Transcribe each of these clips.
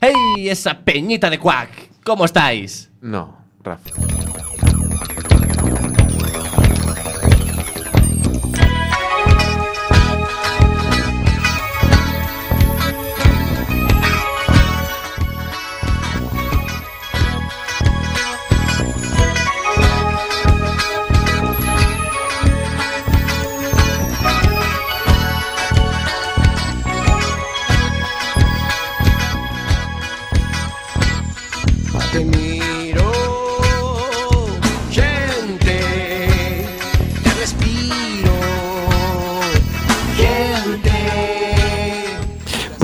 ¡Hey, esa peñita de Quack! ¿Cómo estáis? No, Rafa.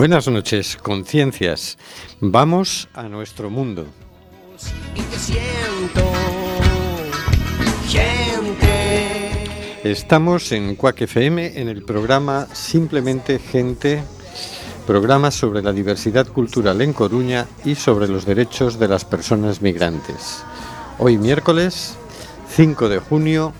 Buenas noches, conciencias. Vamos a nuestro mundo. Y te siento, gente. Estamos en Cuac FM en el programa Simplemente Gente, programa sobre la diversidad cultural en Coruña y sobre los derechos de las personas migrantes. Hoy miércoles 5 de junio,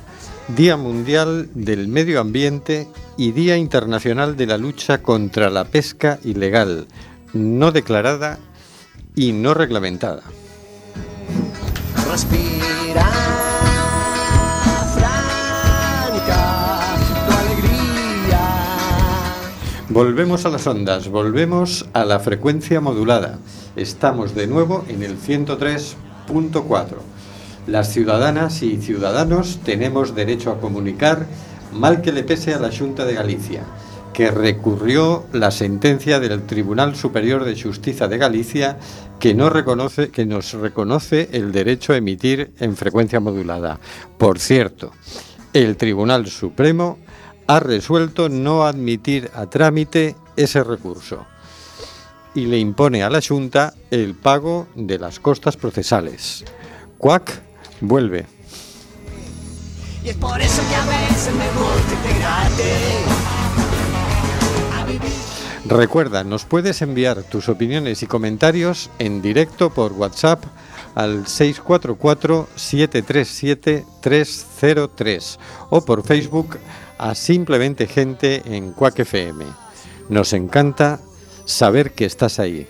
Día Mundial del Medio Ambiente y Día Internacional de la Lucha contra la Pesca Ilegal, no declarada y no reglamentada. Respira, Franca, tu alegría. Volvemos a las ondas, volvemos a la frecuencia modulada. Estamos de nuevo en el 103.4. Las ciudadanas y ciudadanos tenemos derecho a comunicar, mal que le pese a la Junta de Galicia, que recurrió la sentencia del Tribunal Superior de Justicia de Galicia que, no reconoce, que nos reconoce el derecho a emitir en frecuencia modulada. Por cierto, el Tribunal Supremo ha resuelto no admitir a trámite ese recurso y le impone a la Junta el pago de las costas procesales. Vuelve. Y es por eso que a veces me gusta integrarte. A vivir. Recuerda, nos puedes enviar tus opiniones y comentarios en directo por WhatsApp al 644-737-303 o por Facebook a Simplemente Gente en Cuac FM. Nos encanta saber que estás ahí.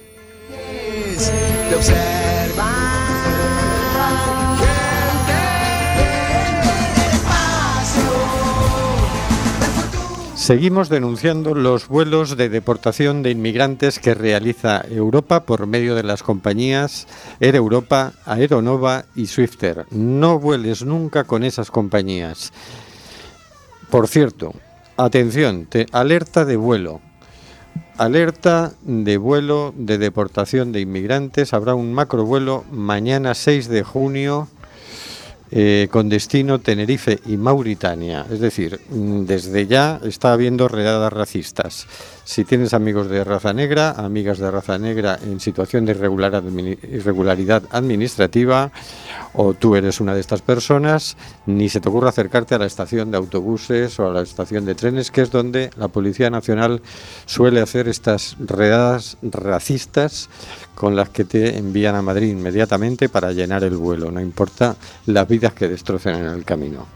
Seguimos denunciando los vuelos de deportación de inmigrantes que realiza Europa por medio de las compañías Air Europa, Aeronova y Swifter. No vueles nunca con esas compañías. Por cierto, atención, te- alerta de vuelo. Alerta de vuelo de deportación de inmigrantes. Habrá un macrovuelo mañana 6 de junio eh, con destino Tenerife y Mauritania. Es decir, mm, desde ya está habiendo redadas racistas. Si tienes amigos de raza negra, amigas de raza negra en situación de irregularidad administrativa, o tú eres una de estas personas, ni se te ocurra acercarte a la estación de autobuses o a la estación de trenes, que es donde la Policía Nacional suele hacer estas redadas racistas con las que te envían a Madrid inmediatamente para llenar el vuelo, no importa las vidas que destrocen en el camino.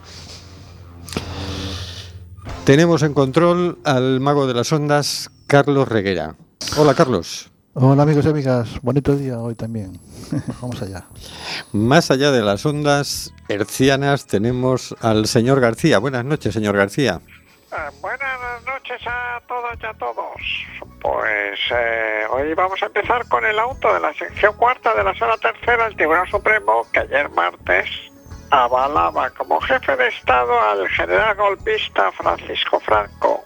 Tenemos en control al mago de las ondas, Carlos Reguera. Hola, Carlos. Hola amigos y amigas, bonito día hoy también. Vamos allá. Más allá de las ondas hercianas tenemos al señor García. Buenas noches, señor García. Eh, buenas noches a todas y a todos. Pues eh, hoy vamos a empezar con el auto de la sección cuarta de la sala tercera del Tribunal Supremo que ayer martes avalaba como jefe de Estado al general golpista Francisco Franco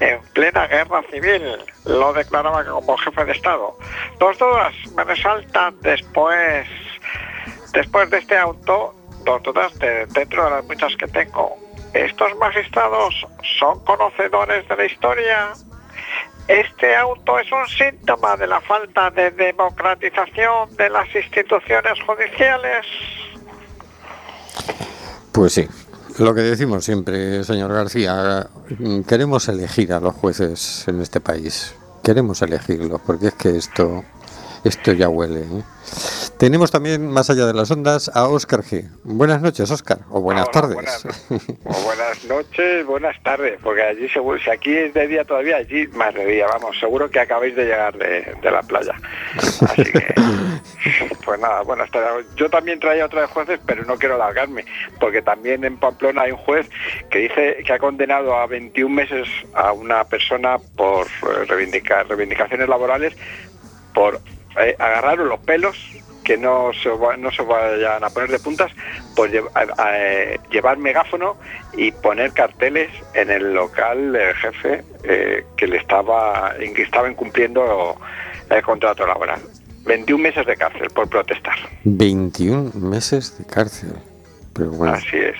en plena guerra civil. Lo declaraba como jefe de Estado. Dos dudas me resaltan después, después de este auto, dos dudas de- dentro de las muchas que tengo. ¿Estos magistrados son conocedores de la historia? ¿Este auto es un síntoma de la falta de democratización de las instituciones judiciales? Pues sí, lo que decimos siempre, señor García, queremos elegir a los jueces en este país. Queremos elegirlos, porque es que esto, esto ya huele. ¿eh? Tenemos también, más allá de las ondas, a Óscar G. Buenas noches, Óscar, o buenas Hola, tardes. Buenas, o buenas noches, buenas tardes, porque allí seguro, si aquí es de día todavía, allí más de día, vamos, seguro que acabáis de llegar de, de la playa. Así que, pues nada, buenas tardes. Yo también traía otra de jueces, pero no quiero alargarme, porque también en Pamplona hay un juez que dice que ha condenado a 21 meses a una persona por eh, reivindicar reivindicaciones laborales por eh, agarrar los pelos que no se, no se vayan a poner de puntas a- eh, llevar megáfono y poner carteles en el local del jefe eh, que le estaba en que estaba incumpliendo el contrato laboral 21 meses de cárcel por protestar 21 meses de cárcel. Pero bueno, así es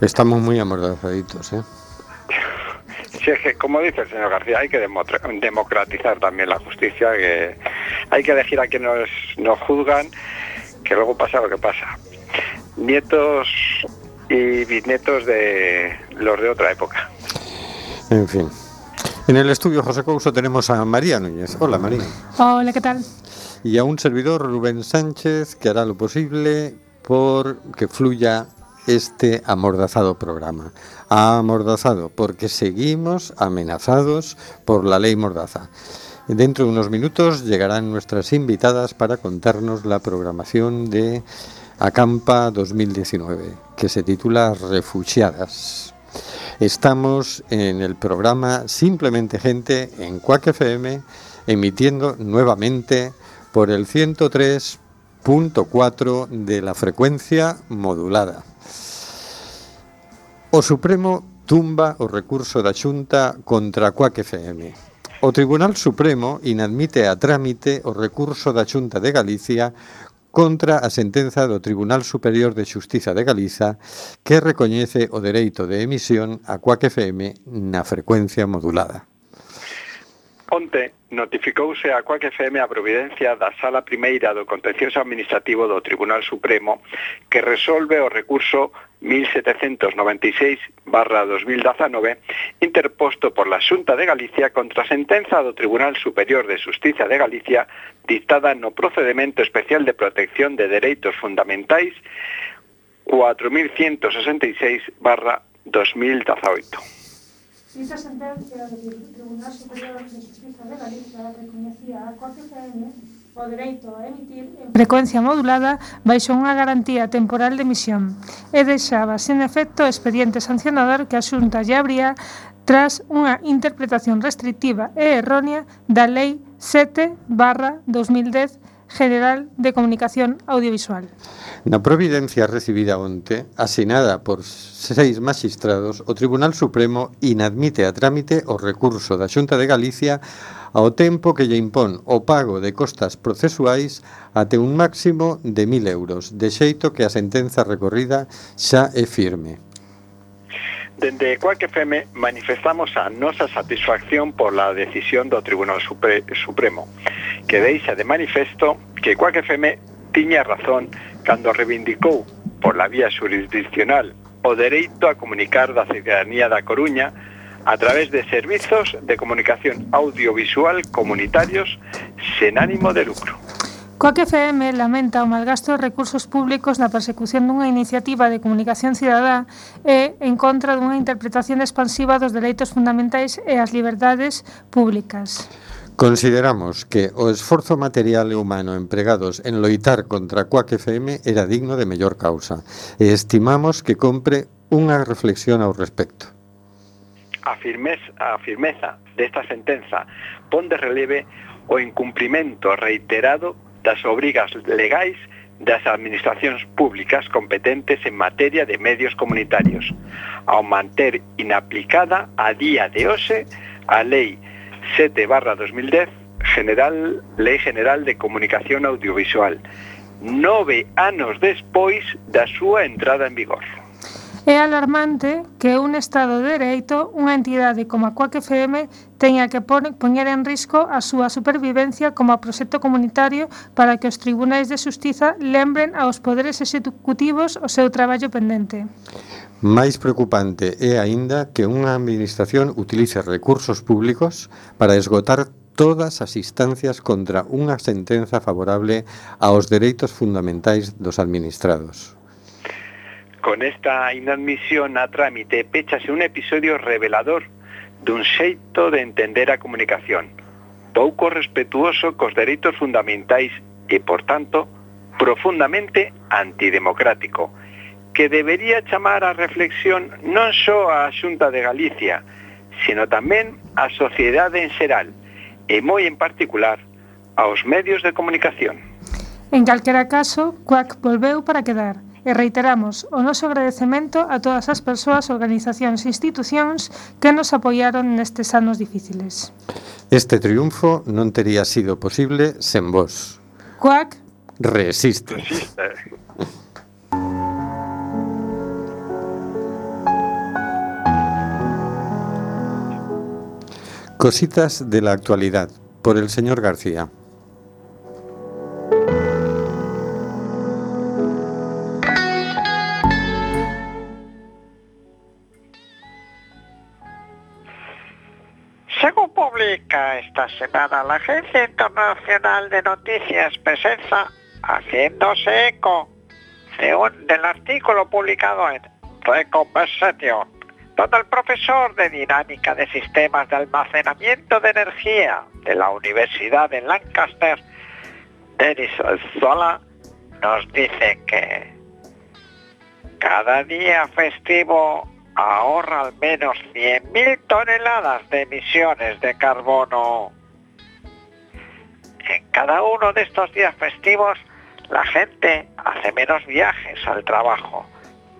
estamos muy amordazaditos, ¿eh? Si es que, como dice el señor García, hay que democratizar también la justicia, que hay que elegir a quienes nos, nos juzgan, que luego pasa lo que pasa. Nietos y bisnietos de los de otra época. En fin. En el estudio José Couso tenemos a María Núñez. Hola, María. Hola, ¿qué tal? Y a un servidor, Rubén Sánchez, que hará lo posible por que fluya este amordazado programa. Amordazado, porque seguimos amenazados por la ley Mordaza. Dentro de unos minutos llegarán nuestras invitadas para contarnos la programación de Acampa 2019, que se titula Refugiadas. Estamos en el programa Simplemente Gente en Quack FM, emitiendo nuevamente por el 103.4 de la frecuencia modulada. O Supremo tumba o recurso da Xunta contra a FM. O Tribunal Supremo inadmite a trámite o recurso da Xunta de Galicia contra a sentenza do Tribunal Superior de Xustiza de Galiza que recoñece o dereito de emisión a CUAC FM na frecuencia modulada. Onte notificouse a Coac FM a providencia da Sala Primeira do Contencioso Administrativo do Tribunal Supremo que resolve o recurso 1796-2019 interposto por la Xunta de Galicia contra a sentenza do Tribunal Superior de Justicia de Galicia dictada no Procedimento Especial de Protección de Dereitos Fundamentais 4166-2018. Si esa sentencia do Tribunal Superior de Justiza de Galicia recoñecía a COPCM o dereito a emitir en frecuencia modulada baixo unha garantía temporal de emisión e deixaba sen efecto o expediente sancionador que a Xunta lle abría tras unha interpretación restrictiva e errónea da Lei 7 barra 2010 General de Comunicación Audiovisual. Na providencia recibida onte, asinada por seis magistrados, o Tribunal Supremo inadmite a trámite o recurso da Xunta de Galicia ao tempo que lle impón o pago de costas procesuais até un máximo de 1.000 euros, de xeito que a sentenza recorrida xa é firme. Dende Cuac FM manifestamos a nosa satisfacción pola decisión do Tribunal Supre Supremo, que deixa de manifesto que Cuac FM tiña razón cando reivindicou pola vía jurisdiccional o dereito a comunicar da cidadanía da Coruña a través de servizos de comunicación audiovisual comunitarios sen ánimo de lucro. Coa FM lamenta o malgasto de recursos públicos na persecución dunha iniciativa de comunicación cidadá e en contra dunha interpretación expansiva dos dereitos fundamentais e as liberdades públicas. Consideramos que o esforzo material e humano empregados en loitar contra Coac FM era digno de mellor causa e estimamos que compre unha reflexión ao respecto. A, firmeza, a firmeza desta sentenza pon de releve o incumprimento reiterado das obrigas legais das administracións públicas competentes en materia de medios comunitarios, ao manter inaplicada a día de hoxe a Lei 7 barra 2010 General, Lei General de Comunicación Audiovisual, nove anos despois da súa entrada en vigor. É alarmante que un Estado de Dereito, unha entidade como a Coac FM, teña que poñer en risco a súa supervivencia como proxecto comunitario para que os tribunais de xustiza lembren aos poderes executivos o seu traballo pendente. Máis preocupante é aínda que unha administración utilice recursos públicos para esgotar todas as instancias contra unha sentenza favorable aos dereitos fundamentais dos administrados. Con esta inadmisión a trámite péchase un episodio revelador dun xeito de entender a comunicación, pouco respetuoso cos dereitos fundamentais e, por tanto, profundamente antidemocrático, que debería chamar a reflexión non só a Xunta de Galicia, sino tamén a sociedade en xeral, e moi en particular aos medios de comunicación. En calquera caso, CUAC volveu para quedar e reiteramos o noso agradecemento a todas as persoas, organizacións e institucións que nos apoiaron nestes anos difíciles. Este triunfo non tería sido posible sen vos. CUAC Resiste. Resiste. Cositas de la actualidad, por el señor García. Semana la Agencia Internacional de Noticias Presenza, haciéndose eco de un- del artículo publicado en The Conversation, donde el profesor de dinámica de sistemas de almacenamiento de energía de la Universidad de Lancaster, Denis Zola, nos dice que cada día festivo ahorra al menos 100.000 toneladas de emisiones de carbono. En cada uno de estos días festivos, la gente hace menos viajes al trabajo,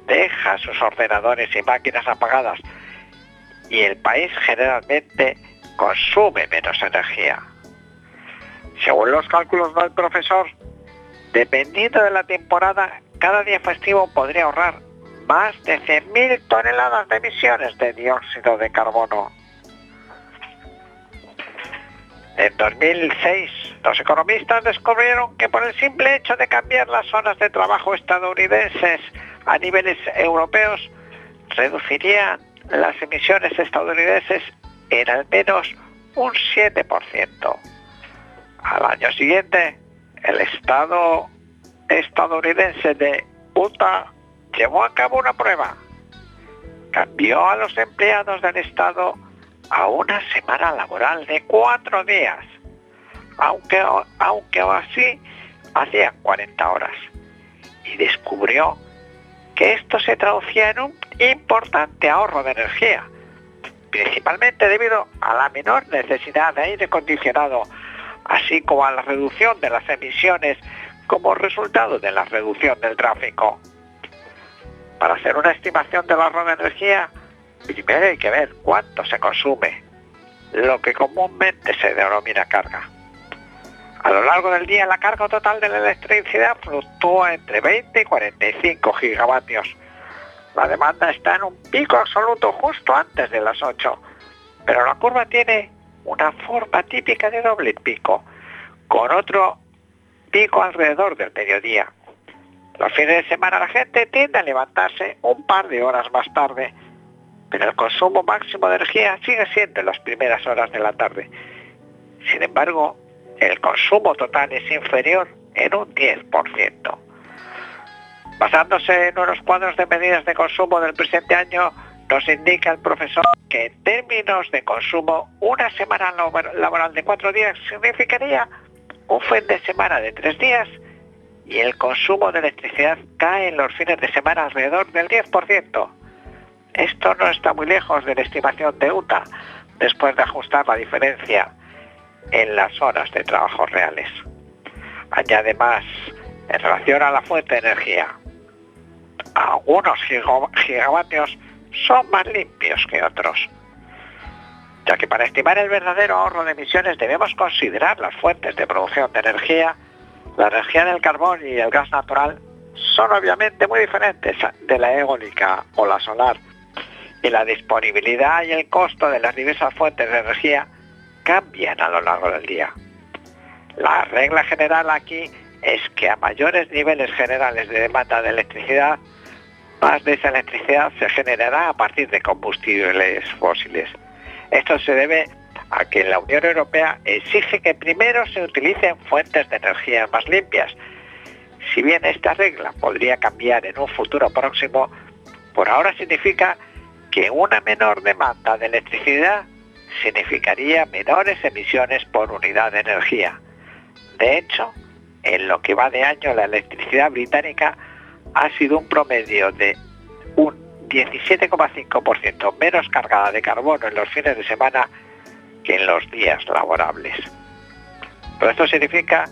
deja sus ordenadores y máquinas apagadas y el país generalmente consume menos energía. Según los cálculos del profesor, dependiendo de la temporada, cada día festivo podría ahorrar más de 100.000 toneladas de emisiones de dióxido de carbono. En 2006, los economistas descubrieron que por el simple hecho de cambiar las zonas de trabajo estadounidenses a niveles europeos, reducirían las emisiones estadounidenses en al menos un 7%. Al año siguiente, el estado estadounidense de Utah llevó a cabo una prueba. Cambió a los empleados del Estado a una semana laboral de cuatro días, aunque, aunque así hacían 40 horas. Y descubrió que esto se traducía en un importante ahorro de energía, principalmente debido a la menor necesidad de aire acondicionado, así como a la reducción de las emisiones como resultado de la reducción del tráfico. Para hacer una estimación del ahorro de energía, primero hay que ver cuánto se consume, lo que comúnmente se denomina carga. A lo largo del día la carga total de la electricidad fluctúa entre 20 y 45 gigavatios. La demanda está en un pico absoluto justo antes de las 8, pero la curva tiene una forma típica de doble pico, con otro pico alrededor del mediodía. Los fines de semana la gente tiende a levantarse un par de horas más tarde, pero el consumo máximo de energía sigue siendo en las primeras horas de la tarde. Sin embargo, el consumo total es inferior en un 10%. Basándose en unos cuadros de medidas de consumo del presente año, nos indica el profesor que en términos de consumo, una semana labor- laboral de cuatro días significaría un fin de semana de tres días y el consumo de electricidad cae en los fines de semana alrededor del 10%. Esto no está muy lejos de la estimación de UTA, después de ajustar la diferencia en las horas de trabajo reales. Añade más, en relación a la fuente de energía, algunos gigavatios son más limpios que otros, ya que para estimar el verdadero ahorro de emisiones debemos considerar las fuentes de producción de energía. La energía del carbón y el gas natural son obviamente muy diferentes de la eólica o la solar, y la disponibilidad y el costo de las diversas fuentes de energía cambian a lo largo del día. La regla general aquí es que a mayores niveles generales de demanda de electricidad, más de esa electricidad se generará a partir de combustibles fósiles. Esto se debe a que la Unión Europea exige que primero se utilicen fuentes de energía más limpias. Si bien esta regla podría cambiar en un futuro próximo, por ahora significa que una menor demanda de electricidad significaría menores emisiones por unidad de energía. De hecho, en lo que va de año la electricidad británica ha sido un promedio de un 17,5% menos cargada de carbono en los fines de semana que en los días laborables. Pero esto significa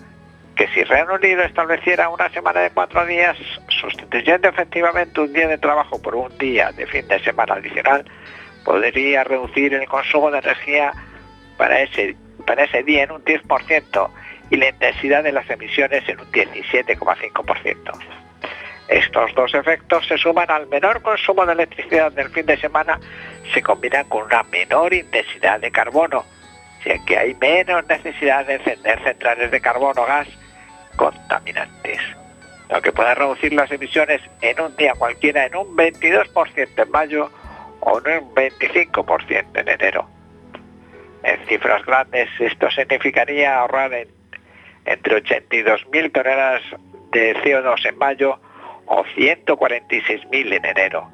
que si Reino Unido estableciera una semana de cuatro días, sustituyendo efectivamente un día de trabajo por un día de fin de semana adicional, podría reducir el consumo de energía para ese, para ese día en un 10% y la intensidad de las emisiones en un 17,5%. Estos dos efectos se suman al menor consumo de electricidad del fin de semana, se combinan con una menor intensidad de carbono, ya que hay menos necesidad de encender centrales de carbono o gas contaminantes, lo que puede reducir las emisiones en un día cualquiera en un 22% en mayo o en un 25% en enero. En cifras grandes esto significaría ahorrar en- entre 82.000 toneladas de CO2 en mayo o 146.000 en enero.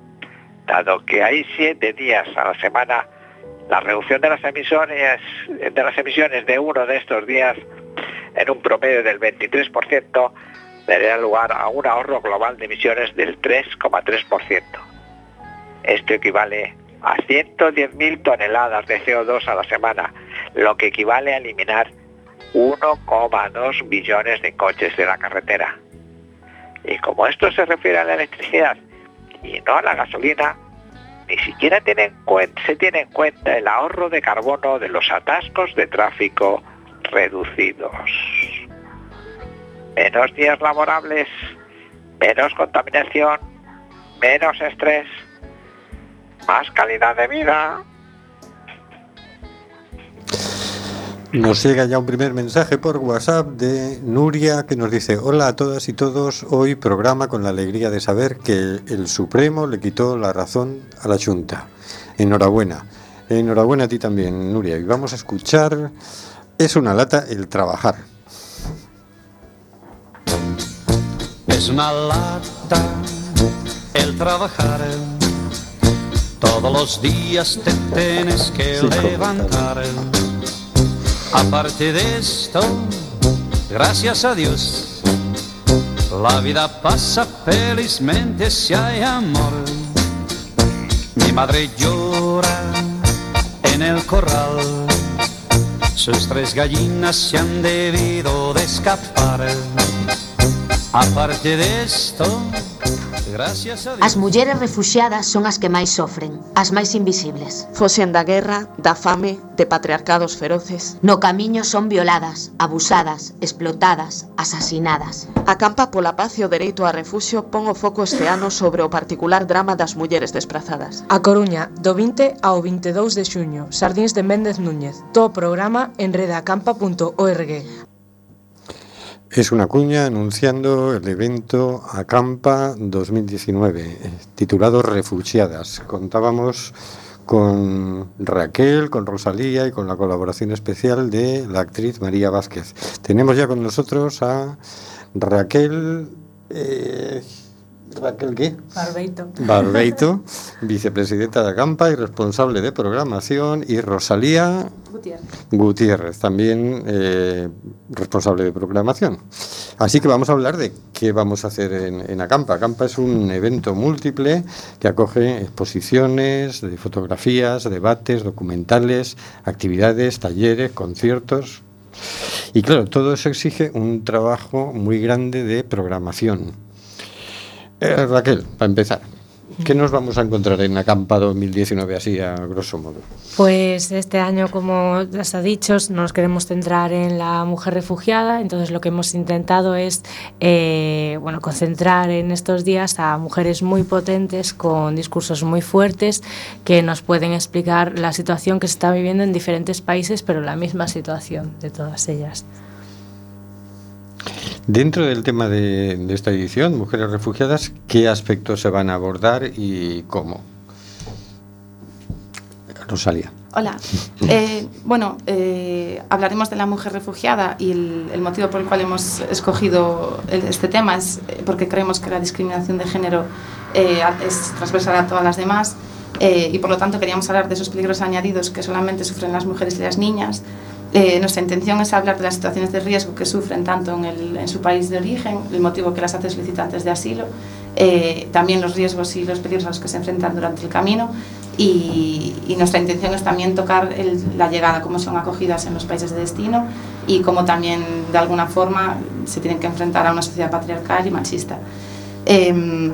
Dado que hay siete días a la semana, la reducción de las emisiones de las emisiones de uno de estos días en un promedio del 23% daría lugar a un ahorro global de emisiones del 3,3%. Esto equivale a 110.000 toneladas de CO2 a la semana, lo que equivale a eliminar 1,2 billones de coches de la carretera. Y como esto se refiere a la electricidad y no a la gasolina, ni siquiera se tiene en cuenta el ahorro de carbono de los atascos de tráfico reducidos. Menos días laborables, menos contaminación, menos estrés, más calidad de vida. Nos llega ya un primer mensaje por WhatsApp de Nuria que nos dice, hola a todas y todos, hoy programa con la alegría de saber que el Supremo le quitó la razón a la Junta. Enhorabuena. Enhorabuena a ti también, Nuria. Y vamos a escuchar, es una lata el trabajar. Es una lata el trabajar. Todos los días te tienes que Sí, levantar. Aparte de esto, gracias a Dios, la vida pasa felizmente si hay amor. Mi madre llora en el corral. Sus tres gallinas se han debido de escapar. Aparte de esto. As mulleres refuxiadas son as que máis sofren, as máis invisibles. Fosen da guerra, da fame, de patriarcados feroces. No camiño son violadas, abusadas, explotadas, asasinadas. A campa pola paz e o dereito a refuxio pon o foco este ano sobre o particular drama das mulleres desprazadas. A Coruña, do 20 ao 22 de xuño, Sardins de Méndez Núñez. Todo o programa en redacampa.org. Es una cuña anunciando el evento Acampa 2019, eh, titulado Refugiadas. Contábamos con Raquel, con Rosalía y con la colaboración especial de la actriz María Vázquez. Tenemos ya con nosotros a Raquel... eh, ¿Raquel qué? Barbeito. Barbeito, vicepresidenta de Acampa y responsable de programación, y Rosalía Gutiérrez, también eh, responsable de programación. Así que vamos a hablar de qué vamos a hacer en, en Acampa. Acampa es un evento múltiple que acoge exposiciones de fotografías, debates, documentales, actividades, talleres, conciertos. Y claro, todo eso exige un trabajo muy grande de programación. Eh, Raquel, para empezar, ¿qué nos vamos a encontrar en Acampa 2019 así a grosso modo? Pues este año, como ya se ha dicho, nos queremos centrar en la mujer refugiada, entonces lo que hemos intentado es eh, bueno, concentrar en estos días a mujeres muy potentes con discursos muy fuertes que nos pueden explicar la situación que se está viviendo en diferentes países, pero la misma situación de todas ellas. Dentro del tema de, de esta edición, Mujeres Refugiadas, ¿qué aspectos se van a abordar y cómo? Rosalía. Hola. Eh, bueno, eh, hablaremos de la mujer refugiada y el, el, motivo por el cual hemos escogido este tema es eh, porque creemos que la discriminación de género eh, es transversal a todas las demás eh, y por lo tanto queríamos hablar de esos peligros añadidos que solamente sufren las mujeres y las niñas. Eh, nuestra intención es hablar de las situaciones de riesgo que sufren tanto en, el, en su país de origen, el motivo que las hace solicitantes de asilo, eh, también los riesgos y los peligros a los que se enfrentan durante el camino y, y nuestra intención es también tocar el, la llegada, cómo son acogidas en los países de destino y cómo también de alguna forma se tienen que enfrentar a una sociedad patriarcal y machista. Eh,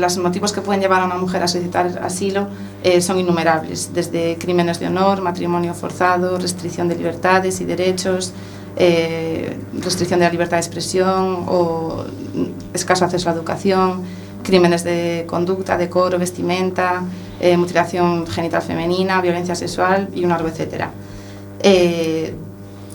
los motivos que pueden llevar a una mujer a solicitar asilo eh, son innumerables, desde crímenes de honor, matrimonio forzado, restricción de libertades y derechos, eh, restricción de la libertad de expresión o escaso acceso a la educación, crímenes de conducta, decoro, vestimenta, eh, mutilación genital femenina, violencia sexual y un largo etcétera.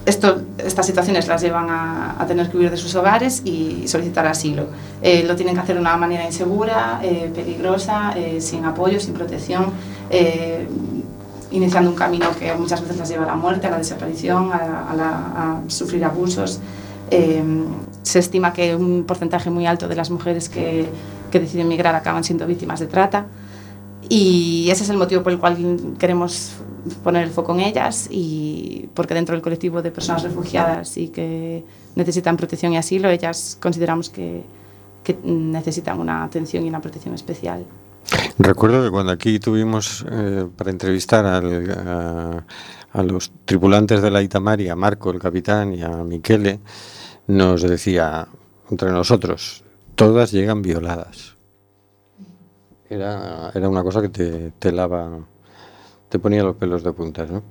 Esto, estas situaciones las llevan a, a, tener que huir de sus hogares y solicitar asilo. Eh, lo tienen que hacer de una manera insegura, eh, peligrosa, eh, sin apoyo, sin protección, eh, iniciando un camino que muchas veces las lleva a la muerte, a la desaparición, a, a, la, a sufrir abusos. Eh, se estima que un porcentaje muy alto de las mujeres que, que deciden migrar acaban siendo víctimas de trata. Y ese es el motivo por el cual queremos poner el foco en ellas y porque dentro del colectivo de personas refugiadas y que necesitan protección y asilo, ellas consideramos que, que necesitan una atención y una protección especial. Recuerdo que cuando aquí tuvimos eh, para entrevistar al, a, a, los tripulantes de la Itamari, a Marco, el capitán, y a Miquele, nos decía entre nosotros, todas llegan violadas. Era, era una cosa que te, te lava te ponía los pelos de puntas, ¿no?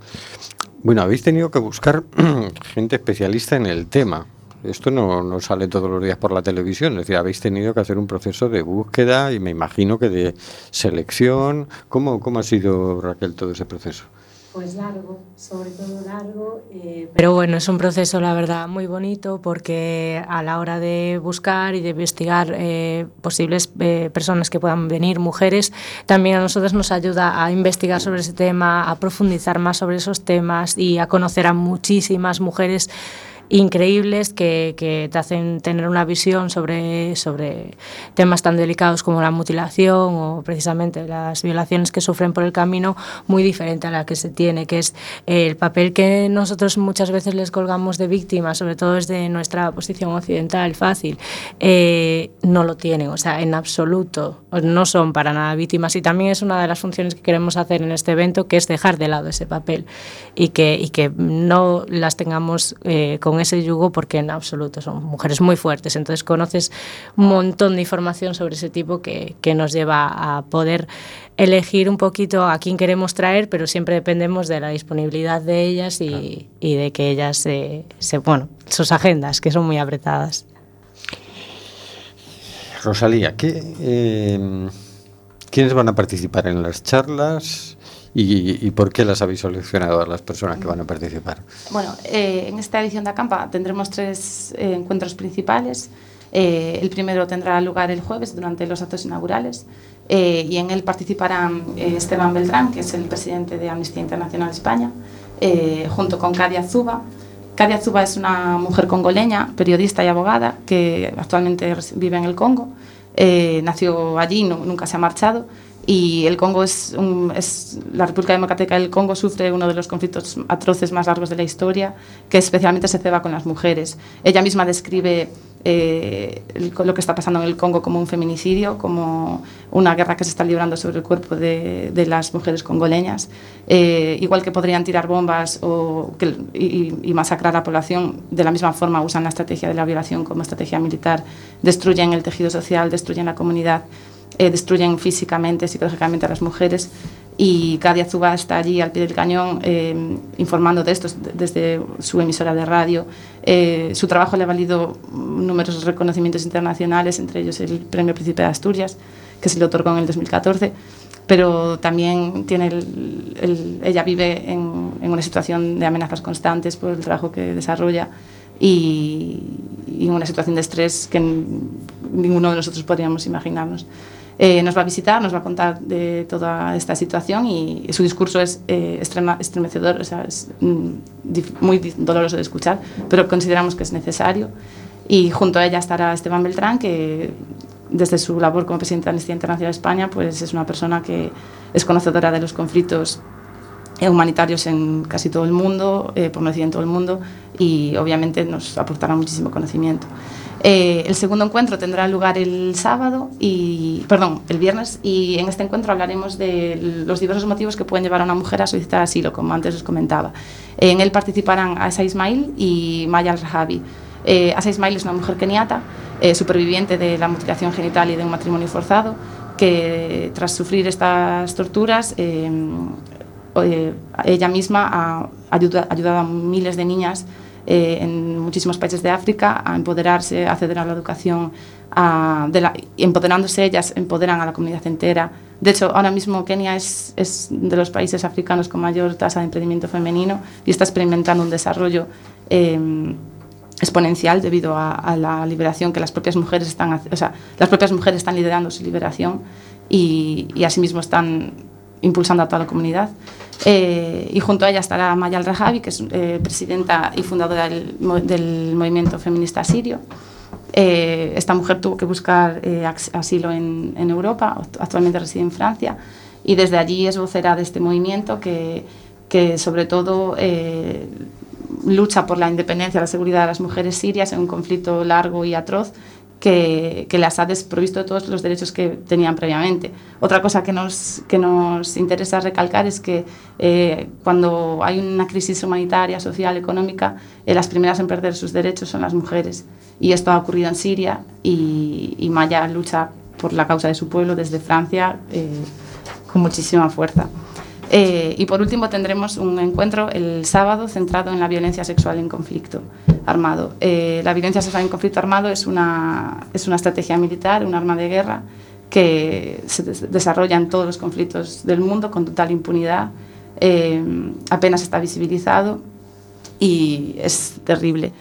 Bueno, habéis tenido que buscar gente especialista en el tema. Esto no, no, sale todos los días por la televisión, es decir, habéis tenido que hacer un proceso de búsqueda y me imagino que de selección. ¿Cómo, cómo ha sido, Raquel, todo ese proceso? Pues largo, sobre todo largo. Eh, pero bueno, es un proceso, la verdad, muy bonito porque a la hora de buscar y de investigar eh, posibles eh, personas que puedan venir, mujeres, también a nosotros nos ayuda a investigar sobre ese tema, a profundizar más sobre esos temas y a conocer a muchísimas mujeres increíbles que, te hacen tener una visión sobre, sobre temas tan delicados como la mutilación o precisamente las violaciones que sufren por el camino muy diferente a la que se tiene, que es el papel que nosotros muchas veces les colgamos de víctimas, sobre todo desde nuestra posición occidental fácil, eh, no lo tienen, o sea, en absoluto, no son para nada víctimas. Y también es una de las funciones que queremos hacer en este evento, que es dejar de lado ese papel y que, y que no las tengamos eh, con ese yugo porque en absoluto son mujeres muy fuertes. Entonces conoces un montón de información sobre ese tipo que, que nos lleva a poder elegir un poquito a quién queremos traer, pero siempre dependemos de la disponibilidad de ellas y, claro. y de que ellas se, se, bueno, sus agendas, que son muy apretadas. Rosalía, ¿qué, eh, ¿quiénes van a participar en las charlas? ¿Y, ¿Y, por qué las habéis seleccionado a las personas que van a participar? Bueno, eh, en esta edición de Acampa tendremos tres eh, encuentros principales. Eh, el primero tendrá lugar el jueves durante los actos inaugurales eh, y en él participarán eh, Esteban Beltrán, que es el presidente de Amnistía Internacional España, eh, junto con Kadia Zuba. Kadia Zuba es una mujer congoleña, periodista y abogada, que actualmente vive en el Congo. Eh, nació allí, no, nunca se ha marchado y el Congo es, la República Democrática del Congo sufre uno de los conflictos atroces más largos de la historia, que especialmente se ceba con las mujeres. Ella misma describe eh, lo que está pasando en el Congo como un feminicidio, como una guerra que se está librando sobre el cuerpo de, las mujeres congoleñas. Eh, igual que podrían tirar bombas o y masacrar a la población, de la misma forma usan la estrategia de la violación como estrategia militar, destruyen el tejido social, destruyen la comunidad eh, destruyen físicamente, psicológicamente a las mujeres y Kadia Zuba está allí al pie del cañón eh, informando de esto desde su emisora de radio. Eh, su trabajo le ha valido numerosos reconocimientos internacionales, entre ellos el Premio Príncipe de Asturias, que se le otorgó en el 2014 pero también tiene el, el, ella vive en, en, una situación de amenazas constantes por el trabajo que desarrolla y, y una situación de estrés que ninguno de nosotros podríamos imaginarnos. Eh, nos va a visitar, nos va a contar de toda esta situación y su discurso es eh, extrema, estremecedor, o sea, es mm, muy doloroso de escuchar, pero consideramos que es necesario. Y junto a ella estará Esteban Beltrán, que desde su labor como presidente de Amnistía Internacional de España, pues es una persona que es conocedora de los conflictos humanitarios en casi todo el mundo, eh, por no decir en todo el mundo, y obviamente nos aportará muchísimo conocimiento. Eh, el segundo encuentro tendrá lugar el sábado y, perdón, el viernes y en este encuentro hablaremos de los diversos motivos que pueden llevar a una mujer a solicitar asilo, como antes os comentaba. En él participarán Asa Ismail y Maya Al-Rahabi. Eh, Asa Ismail es una mujer keniata, eh, superviviente de la mutilación genital y de un matrimonio forzado, que tras sufrir estas torturas, ella misma ha ayudado a miles de niñas eh, en muchísimos países de África a empoderarse, a acceder a la educación, a, de la, empoderándose ellas, empoderan a la comunidad entera. De hecho, ahora mismo Kenia es, es de los países africanos con mayor tasa de emprendimiento femenino y está experimentando un desarrollo eh, exponencial debido a, a, la liberación que las propias mujeres están, o sea, las propias mujeres están liderando su liberación y, y asimismo están impulsando a toda la comunidad. Eh, y junto a ella estará Mayal Rajavi, que es eh, presidenta y fundadora del, movimiento feminista sirio. Eh, esta mujer tuvo que buscar asilo en, Europa, actualmente reside en Francia, y desde allí es vocera de este movimiento que, que sobre todo lucha por la independencia y la seguridad de las mujeres sirias en un conflicto largo y atroz que, que, las ha desprovisto de todos los derechos que tenían previamente. Otra cosa que nos, que nos interesa recalcar es que eh, cuando hay una crisis humanitaria, social, económica, eh, las primeras en perder sus derechos son las mujeres. Y esto ha ocurrido en Siria y, Maya lucha por la causa de su pueblo desde Francia eh, con muchísima fuerza. Eh, y por último tendremos un encuentro el sábado centrado en la violencia sexual en conflicto armado. Eh, la violencia sexual en conflicto armado es una, es una estrategia militar, un arma de guerra que se des desarrolla en todos los conflictos del mundo con total impunidad, eh, apenas está visibilizado y es terrible.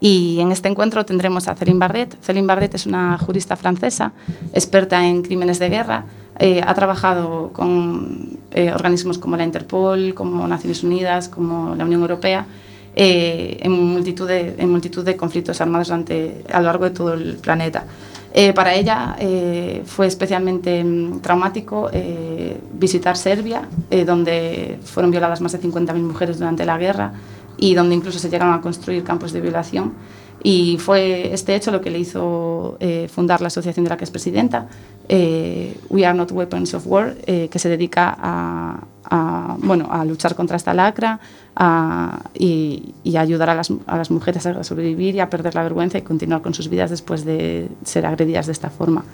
Y en este encuentro tendremos a Céline Bardet. Céline Bardet es una jurista francesa, experta en crímenes de guerra, eh, ha trabajado con eh, organismos como la Interpol, como Naciones Unidas, como la Unión Europea, eh, en, multitud de, en multitud de conflictos armados durante, a lo largo de todo el planeta. Eh, para ella eh, fue especialmente mm, traumático eh, visitar Serbia, donde fueron violadas más de 50.000 mujeres durante la guerra y donde incluso se llegaron a construir campos de violación. Y fue este hecho lo que le hizo eh, fundar la asociación de la que es presidenta, eh, We Are Not Weapons of War, eh, que se dedica a, a, bueno, a luchar contra esta lacra a, y, y ayudar a las, a las mujeres a sobrevivir y a perder la vergüenza y continuar con sus vidas después de ser agredidas de esta forma.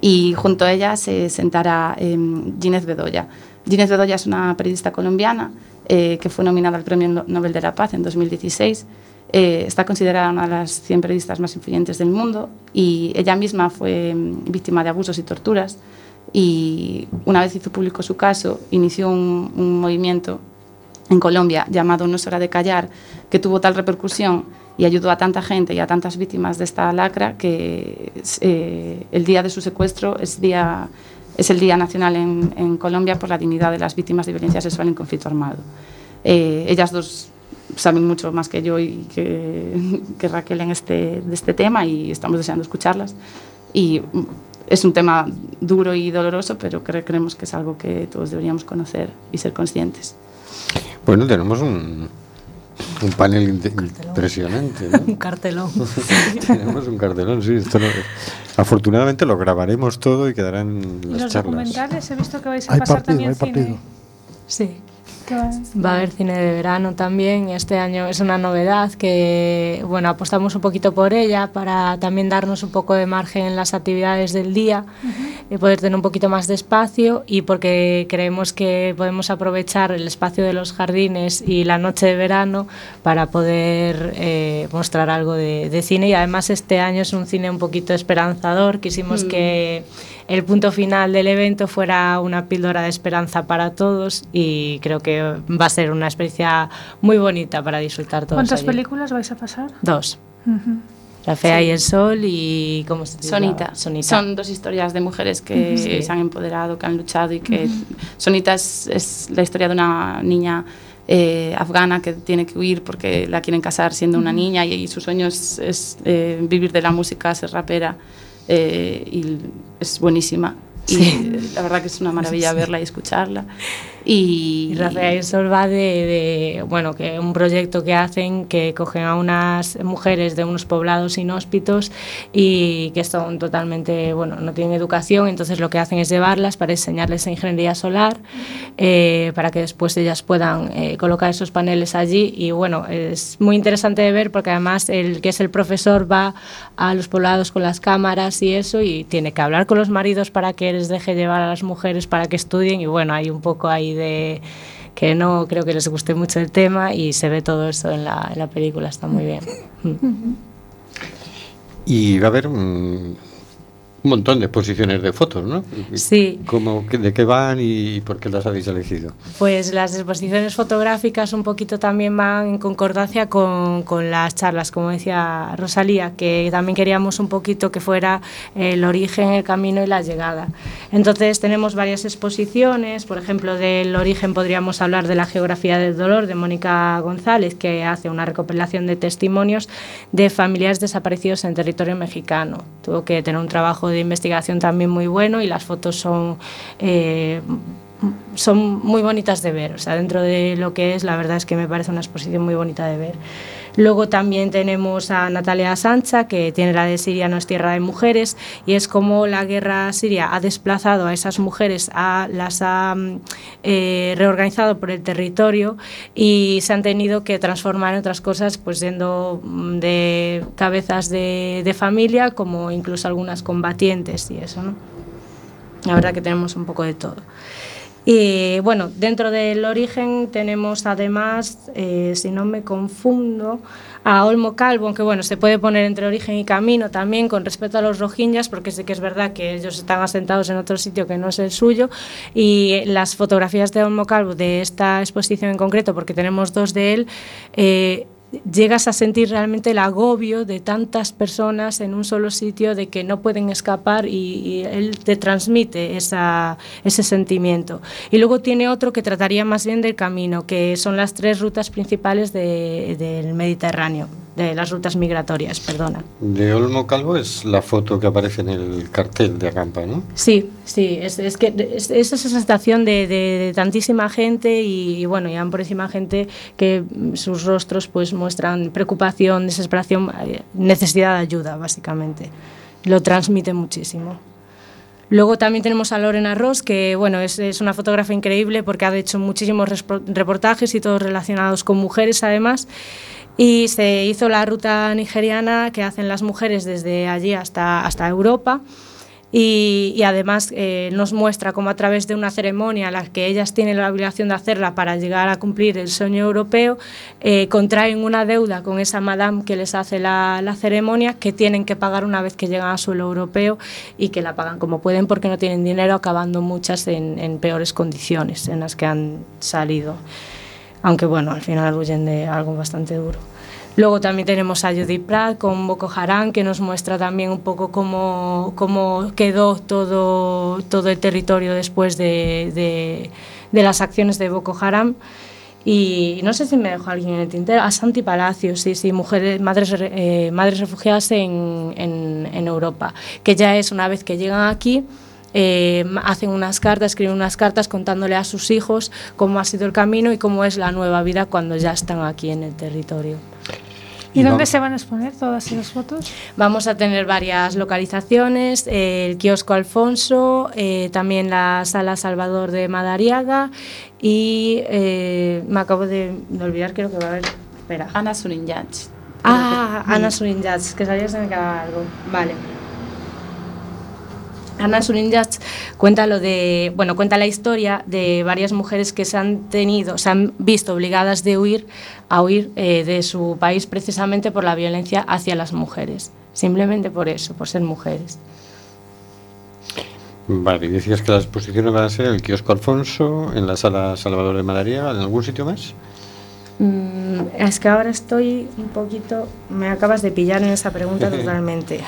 Y junto a ella se sentará eh, Ginés Bedoya. Ginés Bedoya es una periodista colombiana eh, que fue nominada al Premio Nobel de la Paz en 2016 eh, está considerada una de las 100 periodistas más influyentes del mundo y ella misma fue mm, víctima de abusos y torturas y una vez hizo público su caso, inició un, un movimiento en Colombia llamado No es hora de callar, que tuvo tal repercusión y ayudó a tanta gente y a tantas víctimas de esta lacra que eh, el día de su secuestro es, día, es el Día Nacional en, en Colombia por la dignidad de las víctimas de violencia sexual en conflicto armado. Eh, ellas dos saben mucho más que yo y que, que Raquel en este, de este tema y estamos deseando escucharlas. Y es un tema duro y doloroso, pero cre creemos que es algo que todos deberíamos conocer y ser conscientes. Bueno, tenemos un, un panel impresionante. ¿no? un cartelón. tenemos un cartelón, sí. Esto no, afortunadamente lo grabaremos todo y quedarán las los charlas. documentales he visto que vais a Hay pasar partido, también hay cine. partido. Sí. Va- a haber cine de verano también. Este año es una novedad que, bueno, apostamos un poquito por ella para también darnos un poco de margen en las actividades del día y poder tener un poquito más de espacio y porque creemos que podemos aprovechar el espacio de los jardines y la noche de verano para poder eh, mostrar algo de, de cine y además este año es un cine un poquito esperanzador. Quisimos Mm. que el punto final del evento fuera una píldora de esperanza para todos y creo que va a ser una experiencia muy bonita para disfrutar todos. ¿Cuántas allí. películas vais a pasar? Dos. Ujú. La fea Sí. y el sol y ¿cómo se llama? Sonita. Sonita. Son dos historias de mujeres que Sí. se han empoderado, que han luchado y que Ujú. Sonita es, es la historia de una niña eh, afgana que tiene que huir porque la quieren casar siendo una niña y, y su sueño es, es, eh, vivir de la música, ser rapera eh, y es buenísima. Y Sí. la verdad que es una maravilla Sí. verla y escucharla. Y, Rafael el Sol va de, de, bueno, que un proyecto que hacen que cogen a unas mujeres de unos poblados inhóspitos y que son totalmente, bueno, no tienen educación, entonces lo que hacen es llevarlas para enseñarles ingeniería solar, eh, para que después ellas puedan eh, colocar esos paneles allí. Y bueno, es muy interesante de ver porque además el que es el profesor va a los poblados con las cámaras y eso y tiene que hablar con los maridos para que les deje llevar a las mujeres para que estudien. Y bueno, hay un poco ahí de que no creo que les guste mucho el tema y se ve todo eso en la, en la película, está muy bien. Mm. Y va a haber un, un montón de exposiciones de fotos, ¿no? Sí. ¿Cómo, ¿De qué van y por qué las habéis elegido? Pues las exposiciones fotográficas un poquito también van en concordancia con, con las charlas, como decía Rosalía, que también queríamos un poquito que fuera el origen, el camino y la llegada. Entonces tenemos varias exposiciones, por ejemplo, del origen podríamos hablar de la geografía del dolor de Mónica González, que hace una recopilación de testimonios de familiares desaparecidos en territorio mexicano. Tuvo que tener un trabajo de investigación también muy bueno y las fotos son... eh, son muy bonitas de ver, o sea, dentro de lo que es, la verdad es que me parece una exposición muy bonita de ver. Luego también tenemos a Natalia Sancha, que tiene la de Siria no es tierra de mujeres, y es como la guerra siria ha desplazado a esas mujeres, las ha mm, eh, reorganizado por el territorio y se han tenido que transformar en otras cosas, pues siendo mm, de cabezas de, de familia, como incluso algunas combatientes y eso, ¿no? La verdad que tenemos un poco de todo. Y bueno, dentro del origen tenemos además, eh, si no me confundo, a Olmo Calvo, aunque bueno, se puede poner entre origen y camino también con respecto a los rohingyas, porque sí que es verdad que ellos están asentados en otro sitio que no es el suyo. Y las fotografías de Olmo Calvo de esta exposición en concreto, porque tenemos dos de él, eh, llegas a sentir realmente el agobio de tantas personas en un solo sitio de que no pueden escapar y, él te transmite esa, ese sentimiento. Y luego tiene otro que trataría más bien del camino, que son las tres rutas principales de- del Mediterráneo, de las rutas migratorias, perdona. De Olmo Calvo es la foto que aparece en el cartel de Acampa, ¿no? Sí, sí, es, es que es, es esa sensación de, de- de tantísima gente y, y bueno, ya por encima gente que sus rostros pues muestran preocupación, desesperación, eh, necesidad de ayuda, básicamente. Lo transmite muchísimo. Luego también tenemos a Lorena Ross, que bueno, es, es una fotógrafa increíble porque ha hecho muchísimos reportajes y todos relacionados con mujeres además. Y se hizo la ruta nigeriana que hacen las mujeres desde allí hasta, hasta Europa. Y, además eh, nos muestra cómo a través de una ceremonia a la que ellas tienen la obligación de hacerla para llegar a cumplir el sueño europeo, eh, contraen una deuda con esa madame que les hace la, la ceremonia que tienen que pagar una vez que llegan a suelo europeo y que la pagan como pueden porque no tienen dinero, acabando muchas en, en peores condiciones en las que han salido. Aunque bueno, al final huyen de algo bastante duro. Luego también tenemos a Judith Pratt con Boko Haram, que nos muestra también un poco cómo, cómo quedó todo, todo el territorio después de, de, de las acciones de Boko Haram. Y no sé si me dejó alguien en el tintero, a Santi Palacios, sí, sí, mujeres, madres, eh, madres refugiadas en, en, en Europa, que ya es una vez que llegan aquí, eh, hacen unas cartas, escriben unas cartas contándole a sus hijos cómo ha sido el camino y cómo es la nueva vida cuando ya están aquí en el territorio. ¿Y dónde se van a exponer todas esas fotos? Vamos a tener varias localizaciones, eh, el kiosco Alfonso, eh, también la sala Salvador de Madariaga y eh, me acabo de, de olvidar, creo que va a haber... Espera. Ana Surinjach. Ah, Ana Surinjach, que sabía que se me quedaba algo. Vale. Ana Surinjach cuenta lo de, bueno, cuenta la historia de varias mujeres que se han tenido, se han visto obligadas de huir a huir eh, de su país precisamente por la violencia hacia las mujeres, simplemente por eso, por ser mujeres. Vale, y decías que las exposiciones van a ser en el kiosco Alfonso, en la sala Salvador de Madariaga, ¿en algún sitio más? Mm, es que ahora estoy un poquito. Me acabas de pillar en esa pregunta totalmente.